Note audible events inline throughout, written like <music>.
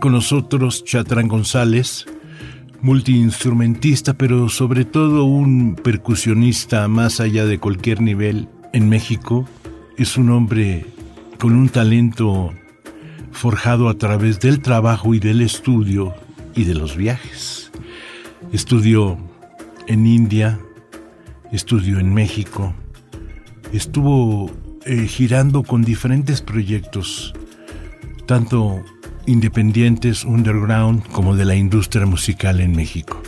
Con nosotros Chatrán González, multiinstrumentista, pero sobre todo un percusionista más allá de cualquier nivel en México. Es un hombre con un talento forjado a través del trabajo y del estudio y de los viajes. Estudió en India, estudió en México, estuvo eh, girando con diferentes proyectos, tanto independientes, underground, como de la industria musical en México.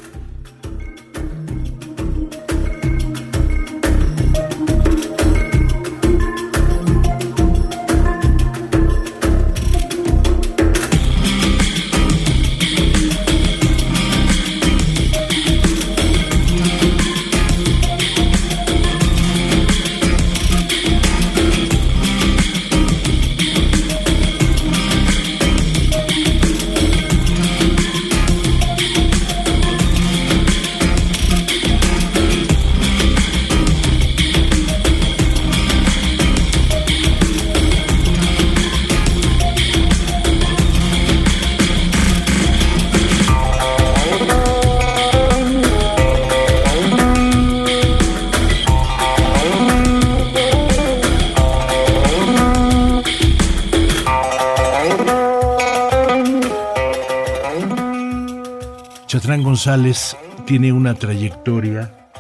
González tiene una trayectoria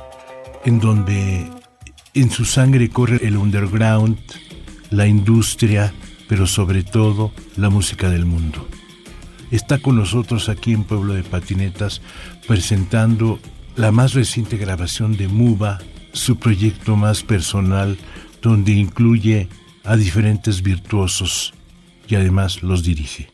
en donde en su sangre corre el underground, la industria, pero sobre todo la música del mundo. Está con nosotros aquí en Pueblo de Patinetas presentando la más reciente grabación de Muba, su proyecto más personal, donde incluye a diferentes virtuosos y además los dirige.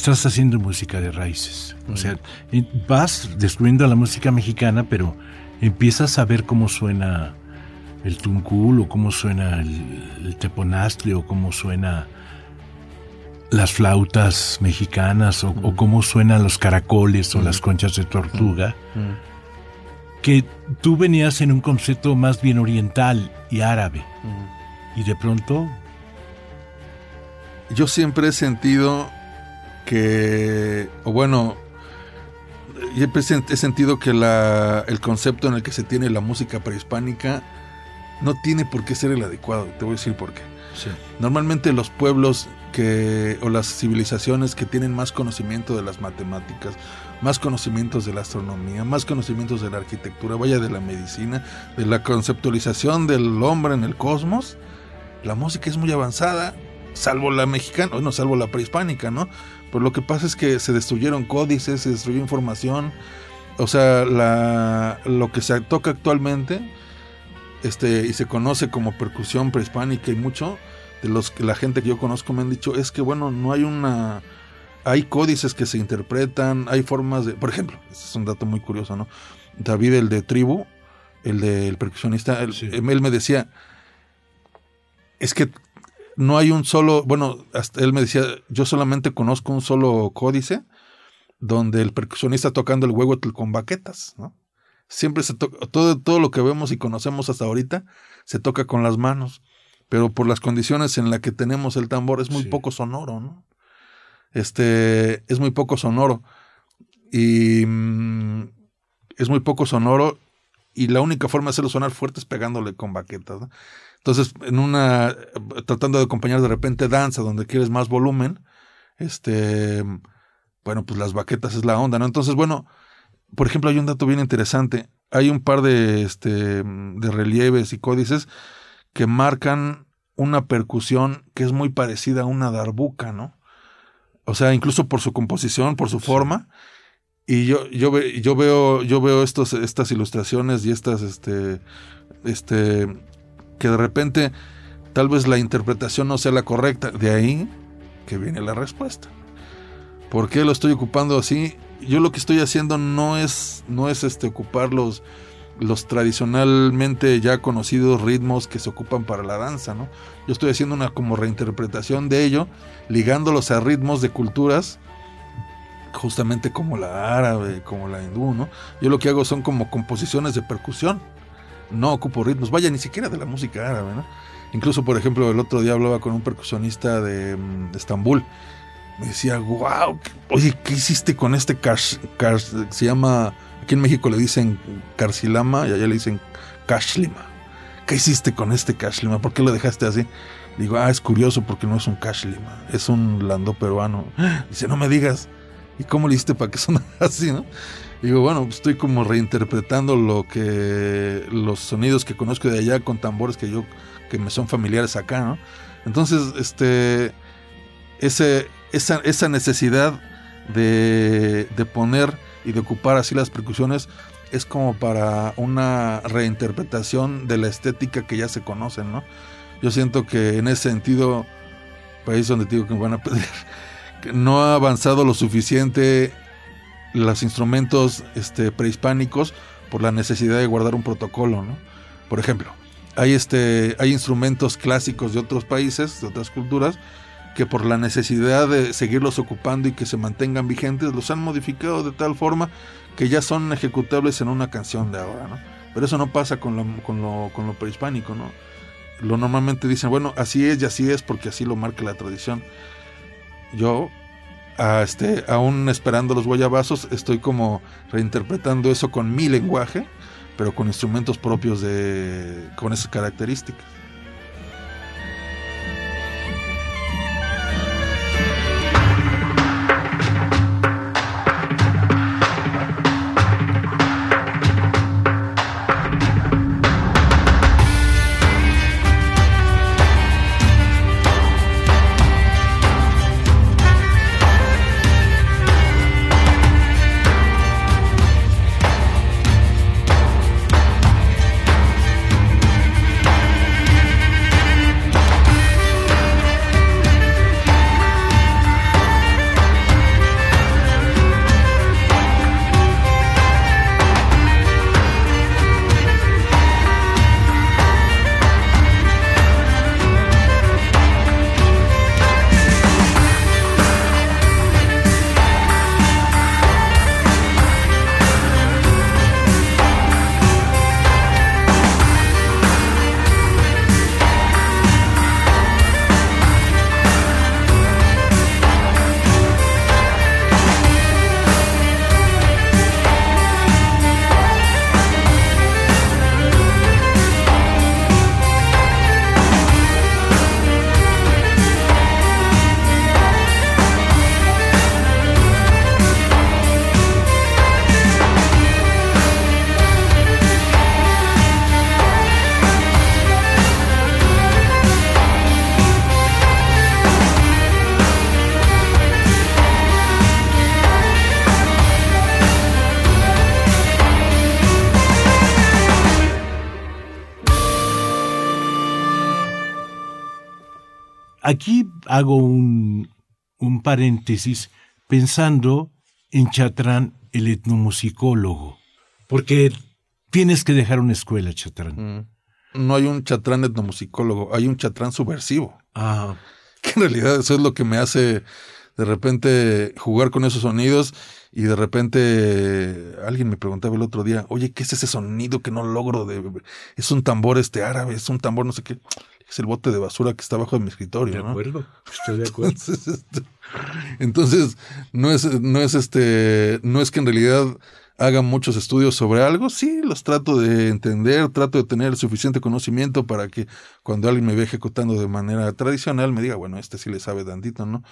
estás haciendo música de raíces. O sea, vas descubriendo la música mexicana, pero empiezas a ver cómo suena el tuncul o cómo suena el, teponastli o cómo suena las flautas mexicanas o, cómo suenan los caracoles o las conchas de tortuga, que tú venías en un concepto más bien oriental y árabe. Y de pronto yo siempre he sentido que, o bueno, he sentido que la, el concepto en el que se tiene la música prehispánica no tiene por qué ser el adecuado. Te voy a decir por qué. Normalmente los pueblos que, o las civilizaciones que tienen más conocimiento de las matemáticas, más conocimientos de la astronomía, más conocimientos de la arquitectura, vaya de la medicina, de la conceptualización del hombre en el cosmos, la música es muy avanzada, salvo la mexicana, no, salvo la prehispánica, ¿no? Pero lo que pasa es que se destruyeron códices, se destruyó información, o sea, la, lo que se toca actualmente este, y se conoce como percusión prehispánica y mucho de los que la gente que yo conozco me han dicho es que bueno, no hay una hay códices que se interpretan, hay formas de, por ejemplo, este es un dato muy curioso, ¿no? David el de tribu, el del percusionista, él, él me decía es que no hay un solo, bueno, hasta él me decía, yo solamente conozco un solo códice donde el percusionista tocando el huevo con baquetas, ¿no? Siempre se toca, todo, todo lo que vemos y conocemos hasta ahorita se toca con las manos, pero por las condiciones en las que tenemos el tambor es muy poco sonoro, ¿no? Este, es muy poco sonoro y mm, es muy poco sonoro y la única forma de hacerlo sonar fuerte es pegándole con baquetas, ¿no? Entonces, en una, tratando de acompañar de repente danza donde quieres más volumen, este, bueno, pues las baquetas es la onda, ¿no? Entonces, bueno, por ejemplo, hay un dato bien interesante. Hay un par de, este, de relieves y códices que marcan una percusión que es muy parecida a una darbuca, ¿no? O sea, incluso por su composición, por su forma. Y yo, yo, yo veo, yo veo estos, estas ilustraciones y estas, este, este, que de repente tal vez la interpretación no sea la correcta. De ahí que viene la respuesta. ¿Por qué lo estoy ocupando así? yo lo que estoy haciendo no es, no es este, ocupar los, los tradicionalmente ya conocidos ritmos que se ocupan para la danza, ¿no? Yo estoy haciendo una como reinterpretación de ello, ligándolos a ritmos de culturas, justamente como la árabe, como la hindú, ¿no? Yo lo que hago son como composiciones de percusión, no ocupo ritmos, vaya, ni siquiera de la música árabe, ¿no? Incluso, por ejemplo, el otro día hablaba con un percusionista de, mm, Estambul me decía, wow, oye, ¿qué hiciste con este cash, se llama, aquí en México le dicen carcilama y allá le dicen cashlima. ¿Qué hiciste con este cashlima? ¿Por qué lo dejaste así? Digo, ah, es curioso porque no es un cashlima, es un lando peruano. <gasps> Dice, no me digas, ¿y cómo le hiciste para que <laughs> sonara así, no? Digo, bueno, estoy como reinterpretando lo que los sonidos que conozco de allá con tambores que yo que me son familiares acá, ¿no? Entonces, este ese esa, esa necesidad de, de, poner y de ocupar así las percusiones es como para una reinterpretación de la estética que ya se conocen, ¿no? Yo siento que en ese sentido, país donde digo que me van a <laughs> pedir, no ha avanzado lo suficiente los instrumentos este, prehispánicos por la necesidad de guardar un protocolo, ¿no? Por ejemplo, hay, este, hay instrumentos clásicos de otros países, de otras culturas, que por la necesidad de seguirlos ocupando y que se mantengan vigentes, los han modificado de tal forma que ya son ejecutables en una canción de ahora, ¿no? Pero eso no pasa con lo, con lo, con lo prehispánico, ¿no? Lo normalmente dicen, bueno, así es y así es porque así lo marca la tradición. Yo, a este, aún esperando los guayabazos, estoy como reinterpretando eso con mi lenguaje, pero con instrumentos propios de, con esas características. Aquí hago un, un paréntesis pensando en Chatrán, el etnomusicólogo, porque tienes que dejar una escuela, Chatrán. Mm. No hay un Chatrán etnomusicólogo, hay un Chatrán subversivo. Ah, <laughs> Que en realidad eso es lo que me hace de repente jugar con esos sonidos y de repente alguien me preguntaba el otro día, oye, ¿qué es ese sonido que no logro? De... Es un tambor este árabe, es un tambor no sé qué. Es el bote de basura que está abajo de mi escritorio. de ¿no? acuerdo, estoy de acuerdo. <laughs> Entonces, este, entonces, no es, no es este, no es que en realidad haga muchos estudios sobre algo, sí, los trato de entender, trato de tener suficiente conocimiento para que cuando alguien me ve ejecutando de manera tradicional me diga, bueno, este sí le sabe tantito, ¿no?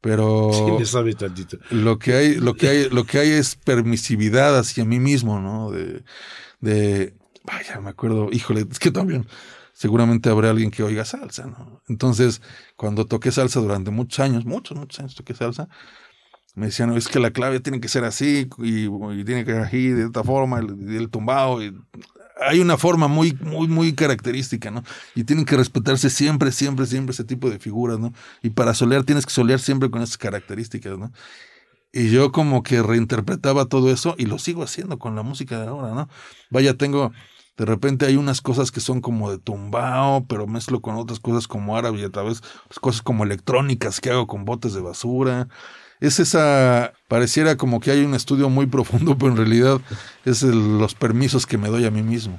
Pero <laughs> Sí, le sabe tantito. lo que hay, lo que hay, lo que hay es permisividad hacia mí mismo, ¿no? De, de, vaya, me acuerdo, híjole, es que también seguramente habrá alguien que oiga salsa, ¿no? Entonces, cuando toqué salsa durante muchos años, muchos, muchos años toqué salsa, me decían, no, es que la clave tiene que ser así y, y tiene que ser así, de esta forma, el, el tumbado. Y hay una forma muy, muy, muy característica, ¿no? Y tienen que respetarse siempre, siempre, siempre ese tipo de figuras, ¿no? Y para solear tienes que solear siempre con esas características, ¿no? Y yo como que reinterpretaba todo eso y lo sigo haciendo con la música de ahora, ¿no? Vaya, tengo, de repente hay unas cosas que son como de tumbao, pero mezclo con otras cosas como árabe y a través pues, cosas como electrónicas que hago con botes de basura. Es esa, pareciera como que hay un estudio muy <laughs> profundo, pero en realidad es los permisos que me doy a mí mismo.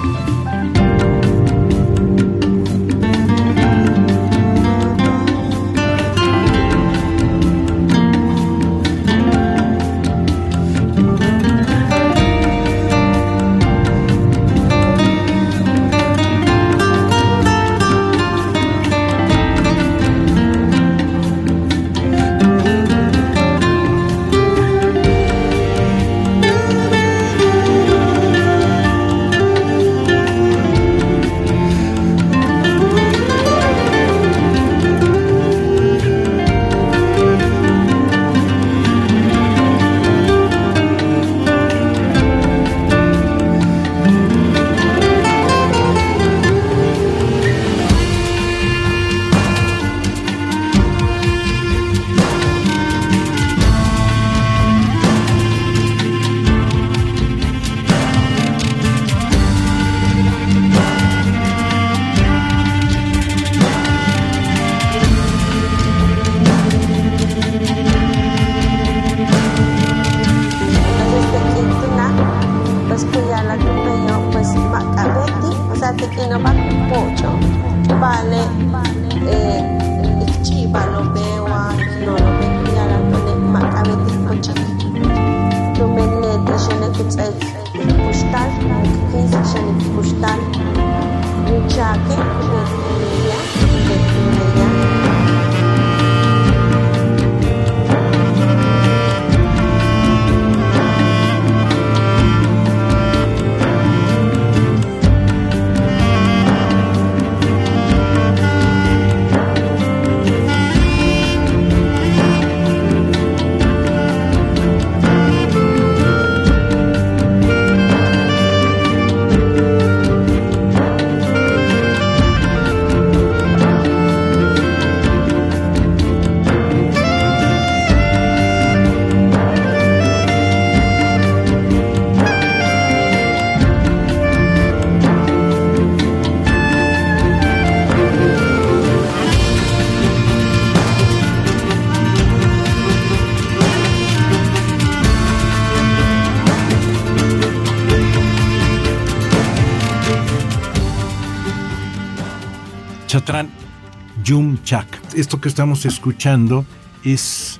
Yum Chak. Esto que estamos escuchando es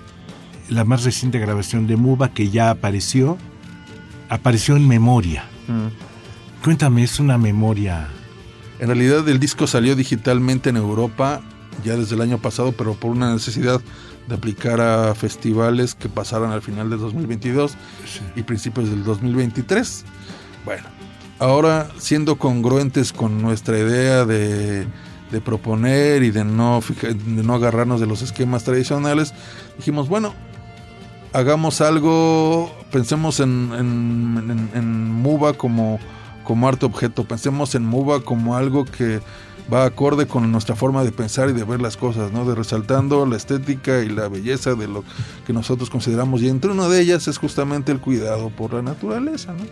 la más reciente grabación de Muba que ya apareció. Apareció en memoria. Cuéntame, es una memoria. En realidad el disco salió digitalmente en Europa ya desde el año pasado, pero por una necesidad de aplicar a festivales que pasaran al final del 2022 y principios del 2023. Bueno, ahora siendo congruentes con nuestra idea de, de proponer y de no, de no agarrarnos de los esquemas tradicionales, dijimos, bueno, hagamos algo, pensemos en, en, en- en Muba como, como arte objeto, pensemos en Muba como algo que va acorde con nuestra forma de pensar y de ver las cosas, ¿no? De resaltando la estética y la belleza de lo que nosotros consideramos. Y entre una de ellas es justamente el cuidado por la naturaleza, ¿no?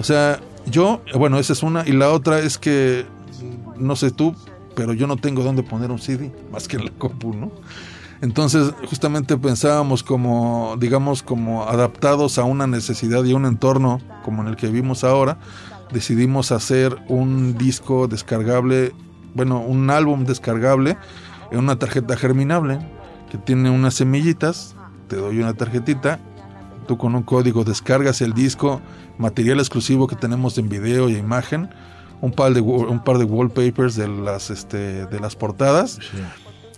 O sea, yo, bueno, esa es una. Y la otra es que, no sé tú, pero yo no tengo dónde poner un CD más que en la compu, ¿no? Entonces, justamente pensábamos como, digamos, como adaptados a una necesidad y a un entorno como en el que vivimos ahora, decidimos hacer un disco descargable, bueno, un álbum descargable en una tarjeta germinable que tiene unas semillitas, te doy una tarjetita, tú con un código descargas el disco, material exclusivo que tenemos en video y imagen, un par de, un par de wallpapers de las, este, de las portadas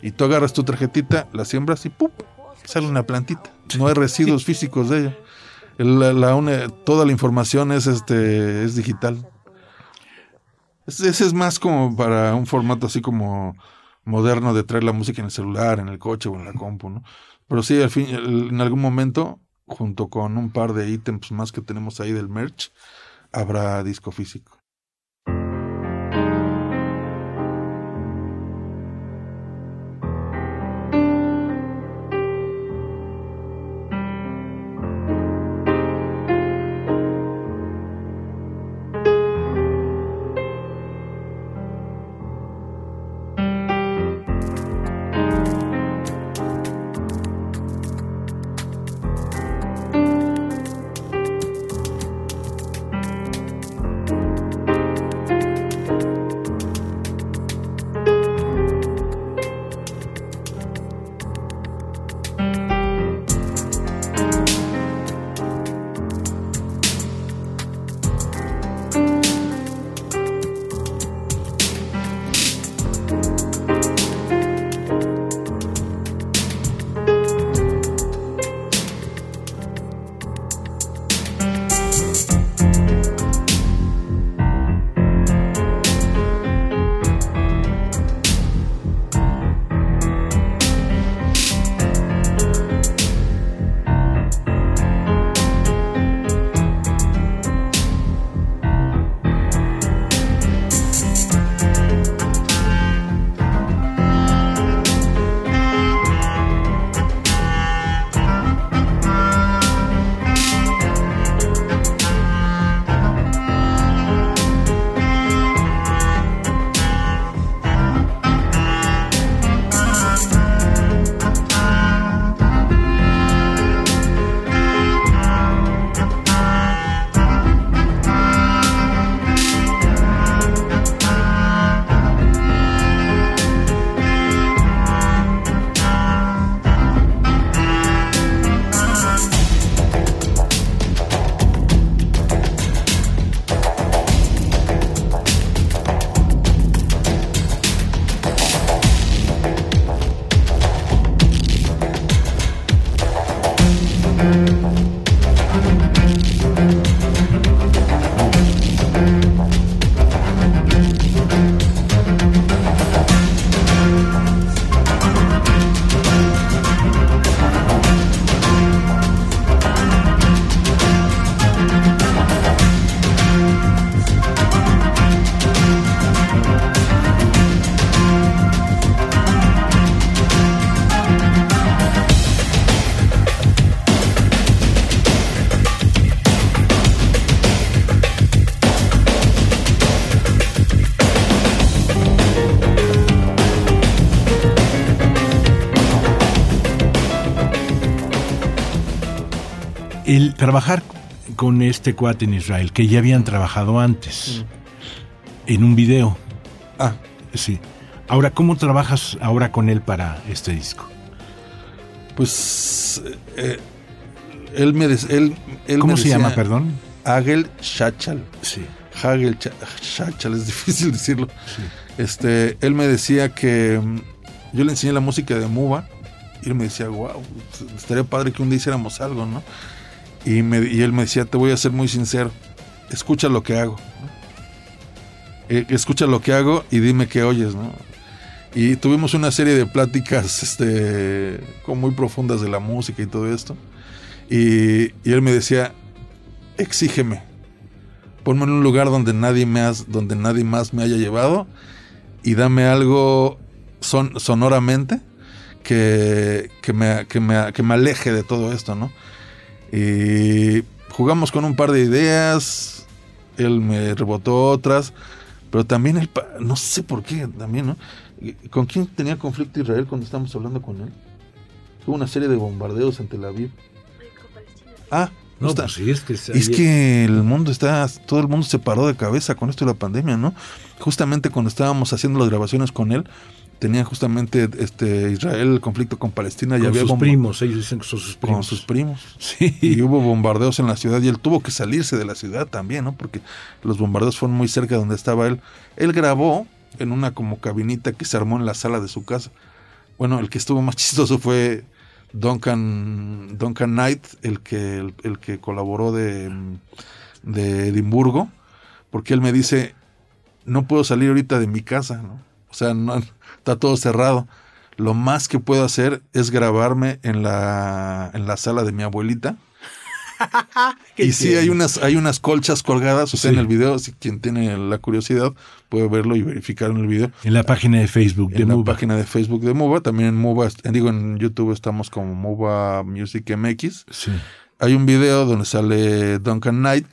y tú agarras tu tarjetita, la siembras y ¡pum! sale una plantita. No hay residuos <laughs> físicos de ella. El- La, la toda la información es este es digital. Es- Ese es más como para un formato así como moderno de traer la música en el celular, en el coche o en la compu, ¿no? Pero sí, al fin, en algún momento, junto con un par de ítems más que tenemos ahí del merch, habrá disco físico. Trabajar con este cuate en Israel, que ya habían trabajado antes, en un video. Ah, Sí. Ahora, ¿cómo trabajas ahora con él para este disco? pues eh, él me des- él, él ¿Cómo me se decía- llama, perdón? Hagel Shachal. Sí. Hagel Cha- Shachal, es <laughs> difícil decirlo. Este, él me decía que mm, yo le enseñé la música de Muba y él me decía, wow, estaría padre que un día hiciéramos algo, ¿no? Y, me, y él me decía, te voy a ser muy sincero, escucha lo que hago. Eh, escucha lo que hago y dime qué oyes, ¿no? Y tuvimos una serie de pláticas este, muy profundas de la música y todo esto. Y, él me decía, exígeme, ponme en un lugar donde nadie, has, donde nadie más me haya llevado y dame algo son, sonoramente que, que, me, que, me, que me aleje de todo esto, ¿no? Y jugamos con un par de ideas, él me rebotó otras, pero también él, no sé por qué, también, ¿no? ¿Con quién tenía conflicto Israel cuando estábamos hablando con él? Hubo una serie de bombardeos en Tel Aviv. Ah, No, está- pues sí, es que... es que el mundo está, todo el mundo se paró de cabeza con esto de la pandemia, ¿no? Justamente cuando estábamos haciendo las grabaciones con él, tenía justamente este Israel el conflicto con Palestina y Con había sus primos, ellos dicen que son sus con primos. sus primos. Sí. Y hubo bombardeos en la ciudad y él tuvo que salirse de la ciudad también, ¿no? Porque los bombardeos fueron muy cerca de donde estaba él. Él grabó en una como cabinita que se armó en la sala de su casa. Bueno, el que estuvo más <laughs> chistoso fue Duncan, Duncan Knight, el que, el, el que colaboró de, de Edimburgo, porque él me dice, no puedo salir ahorita de mi casa, ¿no? O sea, no, está todo cerrado. Lo más que puedo hacer es grabarme en la, en la sala de mi abuelita. <laughs> y sí, hay unas, hay unas colchas colgadas, o sea, Sí. en el video, si quien tiene la curiosidad puede verlo y verificar en el video. En la página de Facebook de en la Muba. página de Facebook de Muba, también en Muba, digo, en YouTube estamos como Muba Music MX. Sí. Hay un video donde sale Duncan Knight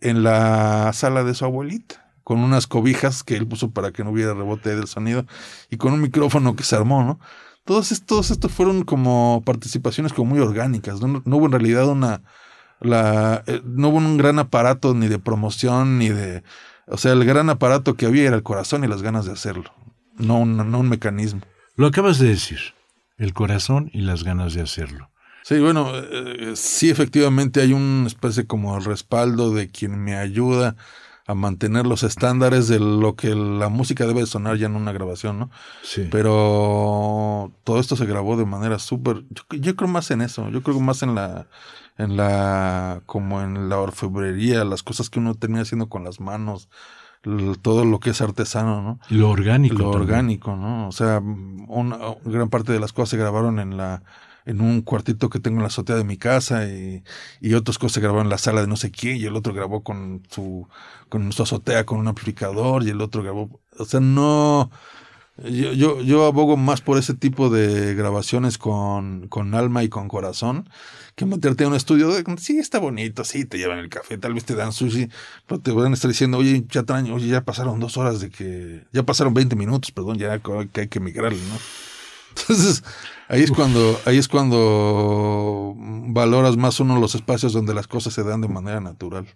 en la sala de su abuelita, con unas cobijas que él puso para que no hubiera rebote del sonido y con un micrófono que se armó, ¿no? Todos estos, estos fueron como participaciones como muy orgánicas, no, no hubo en realidad una, la, eh, no hubo un gran aparato ni de promoción ni de, o sea, el gran aparato que había era el corazón y las ganas de hacerlo, no un, no un mecanismo. Lo acabas de decir. El corazón y las ganas de hacerlo. Sí, bueno, eh, sí, efectivamente hay una especie como de respaldo de quien me ayuda a mantener los estándares de lo que la música debe sonar ya en una grabación, ¿no? Sí. Pero todo esto se grabó de manera súper, yo, yo creo más en eso, yo creo más en la, en la, como en la orfebrería, las cosas que uno termina haciendo con las manos, todo lo que es artesano, ¿no? lo orgánico. lo también. orgánico, ¿no? O sea, una gran parte de las cosas se grabaron en la en un cuartito que tengo en la azotea de mi casa y, y otras cosas grabaron en la sala de no sé quién y el otro grabó con su con su azotea con un amplificador y el otro grabó, o sea, no yo, yo, yo abogo más por ese tipo de grabaciones con, con alma y con corazón que meterte a un estudio de, sí, está bonito, sí, te llevan el café, tal vez te dan sushi, pero te van a estar diciendo, oye, ya traen, oye, ya pasaron dos horas de que, ya pasaron 20 minutos, perdón, ya que hay que migrarle, ¿no? Entonces, ahí es cuando, ahí es cuando valoras más uno los espacios donde las cosas se dan de manera natural.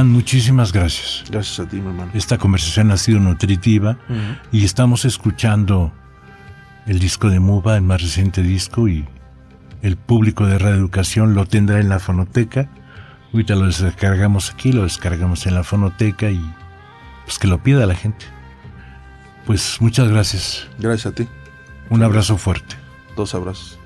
Muchísimas gracias. Gracias a ti, mi hermano. Esta conversación ha sido nutritiva y estamos escuchando el disco de Muba, el más reciente disco, y el público de Reeducación lo tendrá en la fonoteca. Ahorita lo descargamos aquí, lo descargamos en la fonoteca y pues que lo pida la gente. Pues muchas gracias. Gracias a ti. Un abrazo fuerte. Dos abrazos.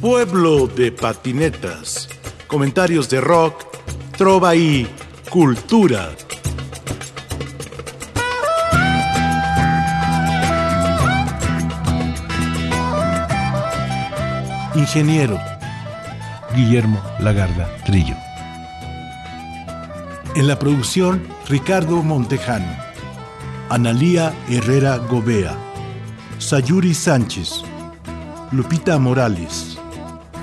Pueblo de patinetas. Comentarios de rock, trova y cultura. Ingeniero Guillermo Lagarda Trillo. En la producción, Ricardo Montejano, Analía Herrera Gobea, Sayuri Sánchez, Lupita Morales,